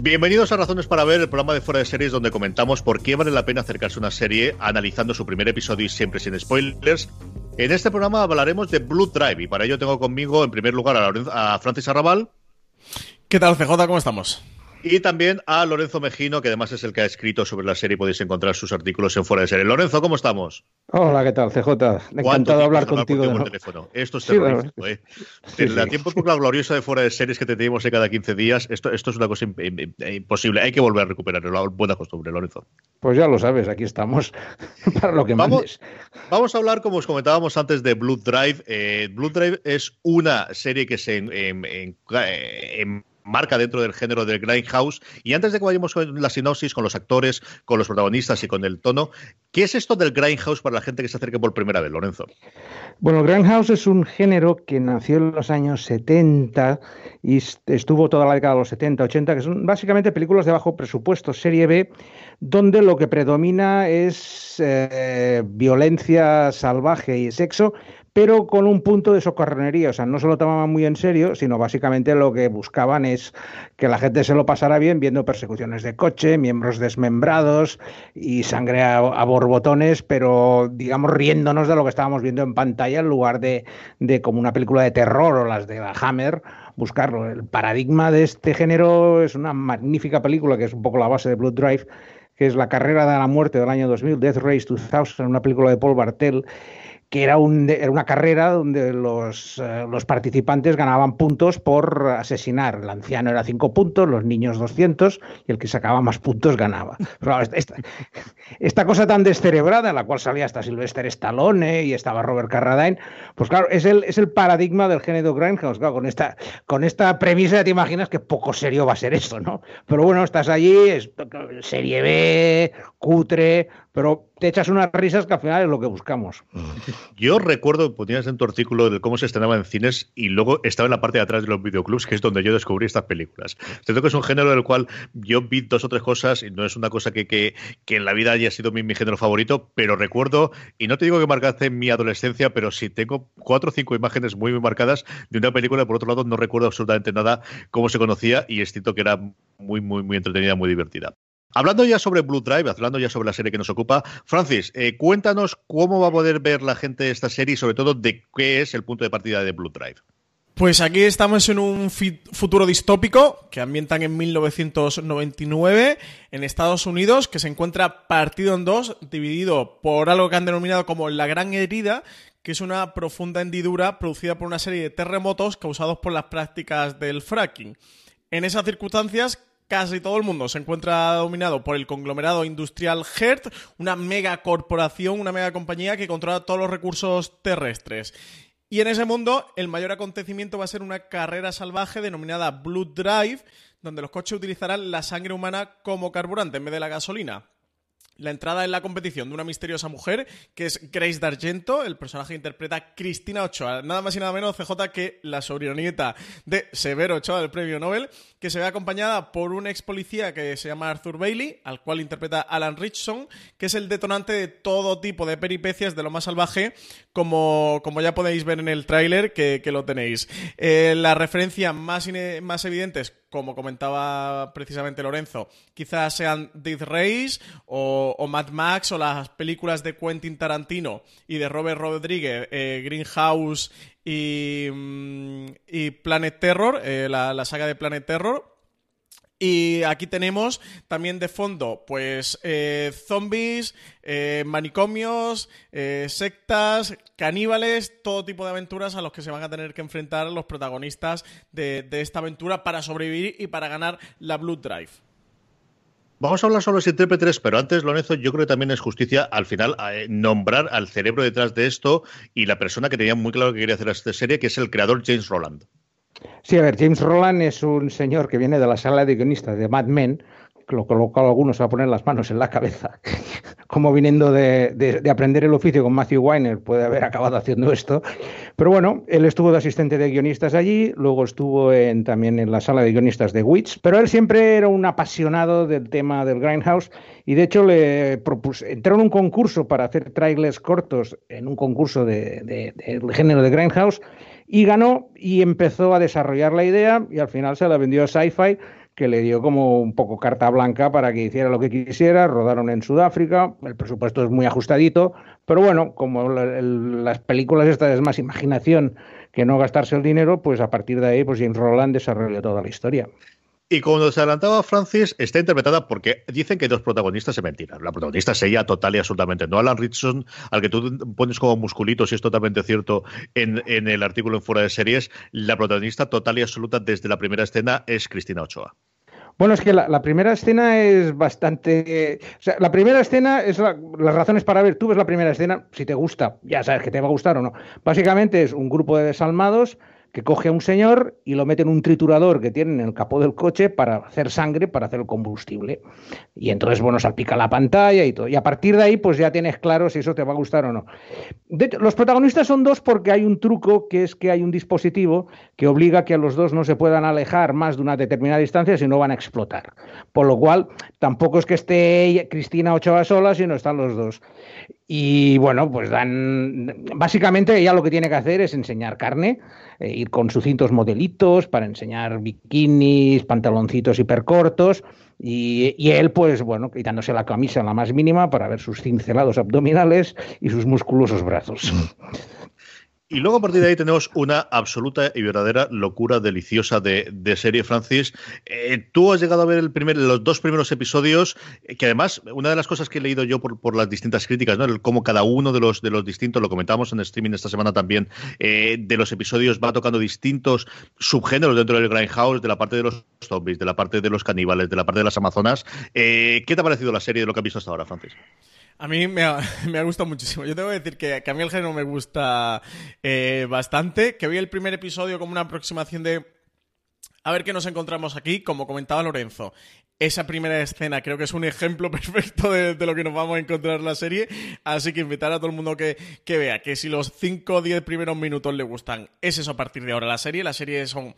Bienvenidos a Razones para Ver, el programa de fuera de series donde comentamos por qué vale la pena acercarse a una serie analizando su primer episodio y siempre sin spoilers. En este programa hablaremos de Blood Drive y para ello tengo conmigo en primer lugar a Francis Arrabal. ¿Qué tal, CJ? ¿Cómo estamos? Y también a Lorenzo Mejino, que además es el que ha escrito sobre la serie. Podéis encontrar sus artículos en Fuera de Serie. Lorenzo, ¿cómo estamos? Hola, ¿qué tal, CJ? Encantado de hablar contigo. De teléfono? Esto es terrorífico, ¿eh? la tiempo la gloriosa de Fuera de Series que te tenemos cada 15 días, esto, esto es una cosa imposible. Hay que volver a recuperar la buena costumbre, Lorenzo. Pues ya lo sabes, aquí estamos para lo que vamos, Vamos a hablar, como os comentábamos antes, de Blood Drive. Eh, Blood Drive es una serie que se en, en marca dentro del género del Grindhouse. Y antes de que vayamos con la sinopsis, con los actores, con los protagonistas y con el tono, ¿qué es esto del Grindhouse para la gente que se acerque por primera vez, Lorenzo? Bueno, Grindhouse es un género que nació en los años 70 y estuvo toda la década de los 70, 80, que son básicamente películas de bajo presupuesto, serie B, donde lo que predomina es eh, violencia salvaje y sexo, pero con un punto de socorronería. O sea, no se lo tomaban muy en serio, sino básicamente lo que buscaban es que la gente se lo pasara bien viendo persecuciones de coche, miembros desmembrados y sangre a, borbotones, pero digamos riéndonos de lo que estábamos viendo en pantalla en lugar de, de como una película de terror o las de la Hammer buscarlo. El paradigma de este género es una magnífica película que es un poco la base de Blood Drive, que es La carrera de la muerte del año 2000, Death Race 2000, una película de Paul Bartel, que era, un, era una carrera donde los, eh, los, participantes ganaban puntos por asesinar. El anciano era 5 puntos, los niños 200 y el que sacaba más puntos ganaba. Esta, cosa tan descerebrada, en la cual salía hasta Sylvester Stallone y estaba Robert Carradine, pues claro, es el, es el paradigma del género Grindhouse. Claro, con, esta, con esta premisa te imaginas que poco serio va a ser esto, ¿no? Pero bueno, estás allí, es serie B, cutre, pero te echas unas risas que al final es lo que buscamos. Yo recuerdo, ponías en tu artículo de cómo se estrenaba en cines y luego estaba en la parte de atrás de los videoclubs, que es donde yo descubrí estas películas. Siento que es un género del cual yo vi dos o tres cosas y no es una cosa que, que, en la vida haya sido mi, género favorito, pero recuerdo, y no te digo que marcaste mi adolescencia, pero sí tengo cuatro o cinco imágenes muy, muy marcadas de una película, por otro lado no recuerdo absolutamente nada cómo se conocía y es cierto que era muy, muy, muy entretenida, muy divertida. Hablando ya sobre Blue Drive, hablando ya sobre la serie que nos ocupa, Francis, eh, cuéntanos cómo va a poder ver la gente esta serie y sobre todo de qué es el punto de partida de Blue Drive. Pues aquí estamos en un futuro distópico que ambientan en 1999 en Estados Unidos, que se encuentra partido en dos, dividido por algo que han denominado como la gran herida, que es una profunda hendidura producida por una serie de terremotos causados por las prácticas del fracking. En esas circunstancias, casi todo el mundo se encuentra dominado por el conglomerado industrial HERT, una mega corporación, una mega compañía que controla todos los recursos terrestres. Y en ese mundo, el mayor acontecimiento va a ser una carrera salvaje denominada Blood Drive, donde los coches utilizarán la sangre humana como carburante en vez de la gasolina la entrada en la competición de una misteriosa mujer que es Grace D'Argento, el personaje que interpreta Cristina Ochoa, nada más y nada menos CJ que la sobrinita de Severo Ochoa del premio Nobel, que se ve acompañada por un ex policía que se llama Arthur Bailey, al cual interpreta Alan Richson, que es el detonante de todo tipo de peripecias de lo más salvaje, como, como ya podéis ver en el tráiler que, lo tenéis. Eh, la referencia más, más evidentes como comentaba precisamente Lorenzo, quizás sean Death Race o, Mad Max o las películas de Quentin Tarantino y de Robert Rodríguez, eh, Greenhouse y, mm, y, Planet Terror, eh, la saga de Planet Terror. Y aquí tenemos también de fondo, pues, eh, zombies, eh, manicomios, eh, sectas, caníbales, todo tipo de aventuras a los que se van a tener que enfrentar los protagonistas de, esta aventura para sobrevivir y para ganar la Blood Drive. Vamos a hablar sobre los intérpretes, pero antes, Lorenzo, yo creo que también es justicia al final nombrar al cerebro detrás de esto y la persona que tenía muy claro que quería hacer esta serie, que es el creador James Roland. Sí, a ver, James Roland es un señor que viene de la sala de guionistas de Mad Men, lo cual algunos a poner las manos en la cabeza, como viniendo de, aprender el oficio con Matthew Weiner puede haber acabado haciendo esto, Pero bueno, él estuvo de asistente de guionistas allí, luego estuvo en, también en la sala de guionistas de Wits, pero él siempre era un apasionado del tema del Grindhouse y de hecho le propuse, entró en un concurso para hacer trailers cortos en un concurso del de, género de Grindhouse y ganó y empezó a desarrollar la idea y al final se la vendió a Sci-Fi que le dio como un poco carta blanca para que hiciera lo que quisiera, rodaron en Sudáfrica, el presupuesto es muy ajustadito, pero bueno, como las películas estas es más imaginación que no gastarse el dinero, pues a partir de ahí pues James Roland desarrolló toda la historia. Y como se adelantaba Francis, está interpretada porque dicen que dos protagonistas se mentiran. La protagonista es ella total y absolutamente. No Alan Richardson, al que tú pones como musculitos, y es totalmente cierto en, en el artículo en Fuera de Series, la protagonista total y absoluta desde la primera escena es Cristina Ochoa. Bueno, es que la, primera escena es bastante. o sea, la primera escena es las razones para ver. Tú ves la primera escena, si te gusta, ya sabes que te va a gustar o no. Básicamente es un grupo de desalmados que coge a un señor y lo mete en un triturador que tiene en el capó del coche para hacer sangre, para hacer el combustible. Y entonces, bueno, salpica la pantalla y todo. Y a partir de ahí, pues ya tienes claro si eso te va a gustar o no. los protagonistas son dos porque hay un truco que es que hay un dispositivo que obliga a que a los dos no se puedan alejar más de una determinada distancia si no van a explotar. Por lo cual, tampoco es que esté Cristina Ochoa sola, sino están los dos. Y bueno, pues dan. Básicamente, ella lo que tiene que hacer es enseñar carne, eh, ir con sucintos modelitos para enseñar bikinis, pantaloncitos hipercortos. Y, y él, pues bueno, quitándose la camisa en la más mínima para ver sus cincelados abdominales y sus musculosos brazos. Y luego a partir de ahí tenemos una absoluta y verdadera locura deliciosa de, serie, Francis. Eh, tú has llegado a ver el primer, los dos primeros episodios, eh, que además, una de las cosas que he leído yo por, las distintas críticas, ¿no? El, cómo cada uno de los, de los distintos, lo comentábamos en streaming esta semana también, eh, de los episodios va tocando distintos subgéneros dentro del Grindhouse, de la parte de los zombies, de la parte de los caníbales, de la parte de las amazonas. ¿Qué te ha parecido la serie de lo que has visto hasta ahora, Francis? A mí me ha, gustado muchísimo. Yo tengo que decir que, a mí el género me gusta eh, bastante, que vi el primer episodio como una aproximación de a ver qué nos encontramos aquí, como comentaba Lorenzo. Esa primera escena creo que es un ejemplo perfecto de, lo que nos vamos a encontrar en la serie. Así que invitar a todo el mundo que, que vea que si los 5 o 10 primeros minutos le gustan, es eso a partir de ahora la serie. La serie son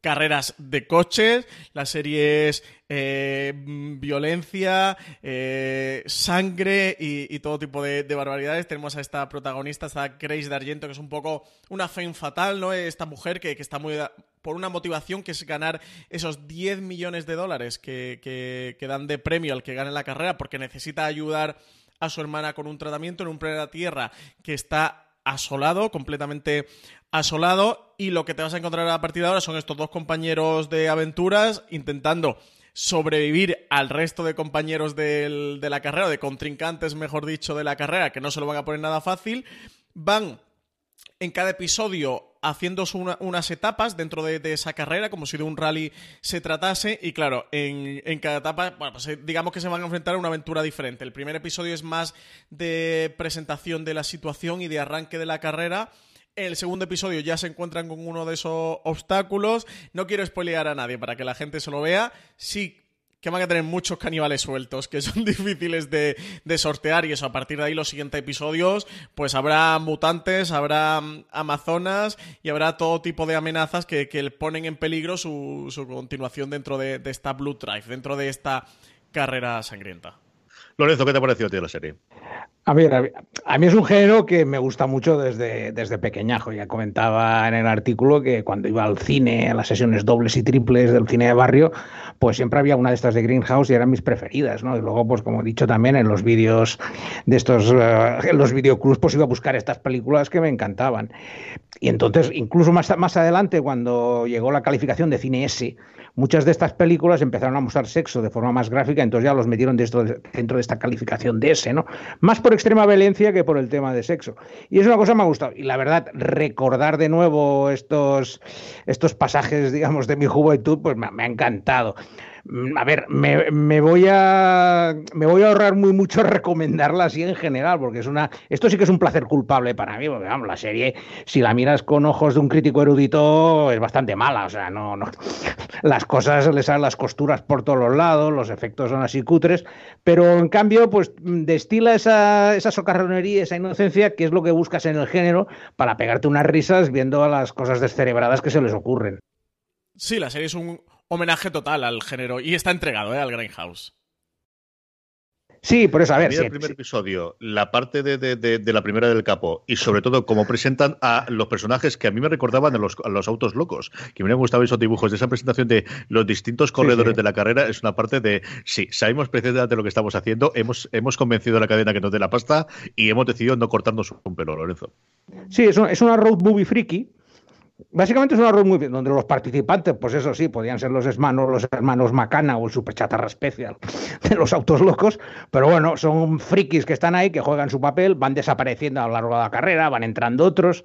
carreras de coches, la serie es eh, violencia, eh, sangre y, todo tipo de, barbaridades. Tenemos a esta protagonista, esta Grace de Argento, que es un poco una fe fatal, ¿no? Esta mujer que, está muy por una motivación que es ganar esos 10 millones de dólares que, que, dan de premio al que gane la carrera, porque necesita ayudar a su hermana con un tratamiento en un planeta Tierra que está asolado, completamente asolado, y lo que te vas a encontrar a partir de ahora son estos dos compañeros de aventuras intentando sobrevivir al resto de compañeros de la carrera, de contrincantes, mejor dicho, de la carrera, que no se lo van a poner nada fácil. Van en cada episodio haciendo unas etapas dentro de, esa carrera, como si de un rally se tratase. Y claro, en, en cada etapa, bueno, pues eh, digamos que se van a enfrentar a una aventura diferente. El primer episodio es más de presentación de la situación y de arranque de la carrera. En el segundo episodio ya se encuentran con uno de esos obstáculos. No quiero spoilear a nadie para que la gente se lo vea. Sí que van a tener muchos caníbales sueltos, que son difíciles de, sortear y eso, a partir de ahí los siguientes episodios, pues habrá mutantes, habrá mm, amazonas y habrá todo tipo de amenazas que, que ponen en peligro su, su continuación dentro de, de esta Blue Drive, dentro de esta carrera sangrienta. Lorenzo, ¿qué te ha parecido a ti la serie? A ver, a mí es un género que me gusta mucho desde, desde pequeñajo. Ya comentaba en el artículo que cuando iba al cine, a las sesiones dobles y triples del cine de barrio, pues siempre había una de estas de Greenhouse y eran mis preferidas, ¿no? Y luego, pues como he dicho también, en los vídeos de estos, uh, en los videoclubs, pues iba a buscar estas películas que me encantaban. Y entonces, incluso más, más adelante, cuando llegó la calificación de cine S, muchas de estas películas empezaron a mostrar sexo de forma más gráfica, entonces ya los metieron dentro de, dentro de esta calificación de ese, ¿no? Más por extrema violencia que por el tema de sexo. Y es una cosa que me ha gustado. Y la verdad, recordar de nuevo estos, estos pasajes, digamos, de mi juventud, pues me, ha encantado. Mm, a ver, me, voy a a ahorrar muy mucho recomendarla así en general, porque es una esto sí que es un placer culpable para mí, porque vamos, la serie si la miras con ojos de un crítico erudito es bastante mala, o sea, no no las cosas le salen las costuras por todos los lados, los efectos son así cutres, pero en cambio pues destila esa esa socarronería, esa inocencia que es lo que buscas en el género para pegarte unas risas viendo las cosas descerebradas que se les ocurren. Sí, la serie es un homenaje total al género y está entregado ¿eh? al Grindhouse. Sí, por eso, a ver. el primer episodio, la parte de, la primera del capo y sobre todo cómo presentan a los personajes que a mí me recordaban a los, autos locos, que me han gustado esos dibujos de esa presentación de los distintos corredores de la carrera, es una parte de, sí, sabemos precisamente lo que estamos haciendo, hemos, hemos convencido a la cadena que nos dé la pasta y hemos decidido no cortarnos un pelo, Lorenzo. Sí, es, es una road movie friki Básicamente es una road movie donde los participantes, pues eso sí, podían ser los hermanos, los hermanos Macana o el Super Chatarra Special de los autos locos, pero bueno, son frikis que están ahí, que juegan su papel, van desapareciendo a lo largo de la carrera, van entrando otros,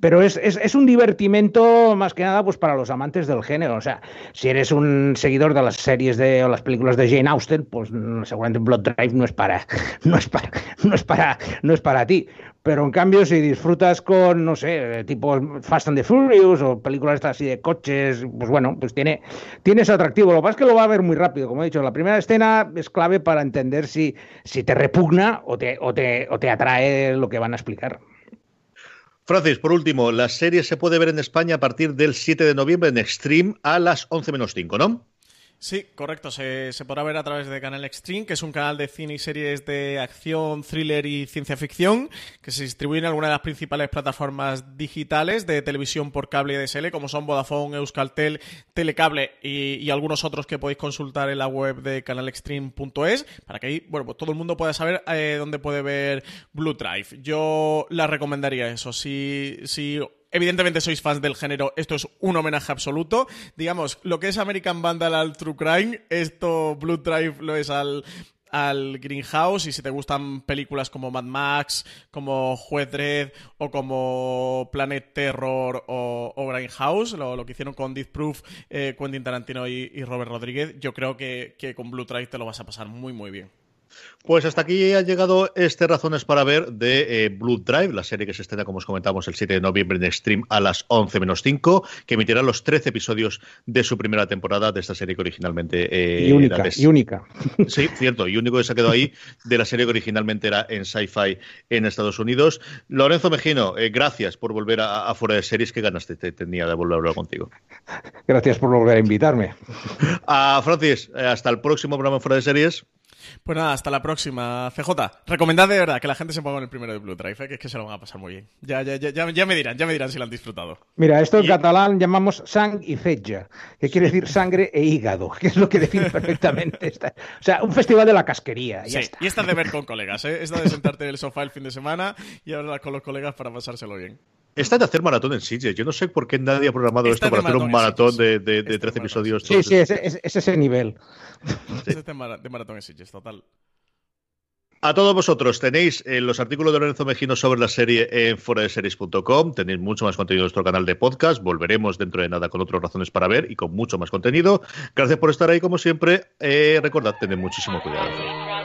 pero es, es, un divertimento más que nada pues para los amantes del género. O sea, si eres un seguidor de las series de, o las películas de Jane Austen, pues mm, seguramente Blood Drive no es para, no es para, no es para, no es para ti. Pero en cambio, si disfrutas con, no sé, tipo Fast and the Furious o películas así de coches, pues bueno, pues tiene, tiene ese atractivo. Lo que pasa es que lo va a ver muy rápido, como he dicho. La primera escena es clave para entender si, si te repugna o te, o, te, o te atrae lo que van a explicar. Francis, por último, la serie se puede ver en España a partir del 7 de noviembre en Extreme a las 11 menos 5, ¿no? Sí, correcto. Se, podrá ver a través de Canal Extreme, que es un canal de cine y series de acción, thriller y ciencia ficción, que se distribuye en algunas de las principales plataformas digitales de televisión por cable y DSL, como son Vodafone, Euskaltel, Telecable y, algunos otros que podéis consultar en la web de canalextreme.es, para que ahí, bueno, pues todo el mundo pueda saber eh, dónde puede ver Blue Drive. Yo la recomendaría eso. Si, si Evidentemente sois fans del género, esto es un homenaje absoluto. Digamos, lo que es American Vandal al True Crime, esto Blood Drive lo es al, al Greenhouse y si te gustan películas como Mad Max, como Juez Dredd o como Planet Terror o, Greenhouse, lo, que hicieron con Death Proof, eh, Quentin Tarantino y, Robert Rodríguez, yo creo que, que con Blue Drive te lo vas a pasar muy muy bien. Pues hasta aquí ha llegado este Razones para Ver de eh, Blue Drive, la serie que se estrena, como os comentamos, el 7 de noviembre en stream a las 11 menos 5, que emitirá los 13 episodios de su primera temporada de esta serie que originalmente eh, y única, era y única. Sí, cierto, y único que se ha quedado ahí de la serie que originalmente era en Sci-Fi en Estados Unidos. Lorenzo Mejino, eh, gracias por volver a, Fuera de Series. ¿Qué ganas te, tenía de volver a hablar contigo? Gracias por volver a invitarme. A Francis, hasta el próximo programa Fuera de Series. Pues nada, hasta la próxima. CJ, recomendad de verdad que la gente se ponga en el primero de Blue Drive, ¿eh? que es que se lo van a pasar muy bien. Ya, ya, ya, ya, me dirán, ya me dirán si lo han disfrutado. Mira, esto en catalán llamamos sang y fetja, que quiere decir sangre e hígado, que es lo que define perfectamente esta. O sea, un festival de la casquería. sí, y esta de ver con colegas, ¿eh? Esta de sentarte en el sofá el fin de semana y hablar con los colegas para pasárselo bien. Esta de hacer maratón en Sitges. Yo no sé por qué nadie ha programado esto para hacer un maratón de, de, 13 episodios. Sí, sí, es, es, ese nivel. Es de maratón en Sitges, total. A todos vosotros, tenéis eh, los artículos de Lorenzo Mejino sobre la serie en foradeseries.com. Tenéis mucho más contenido en nuestro canal de podcast. Volveremos dentro de nada con otras razones para ver y con mucho más contenido. Gracias por estar ahí, como siempre. Eh, recordad, tened muchísimo cuidado.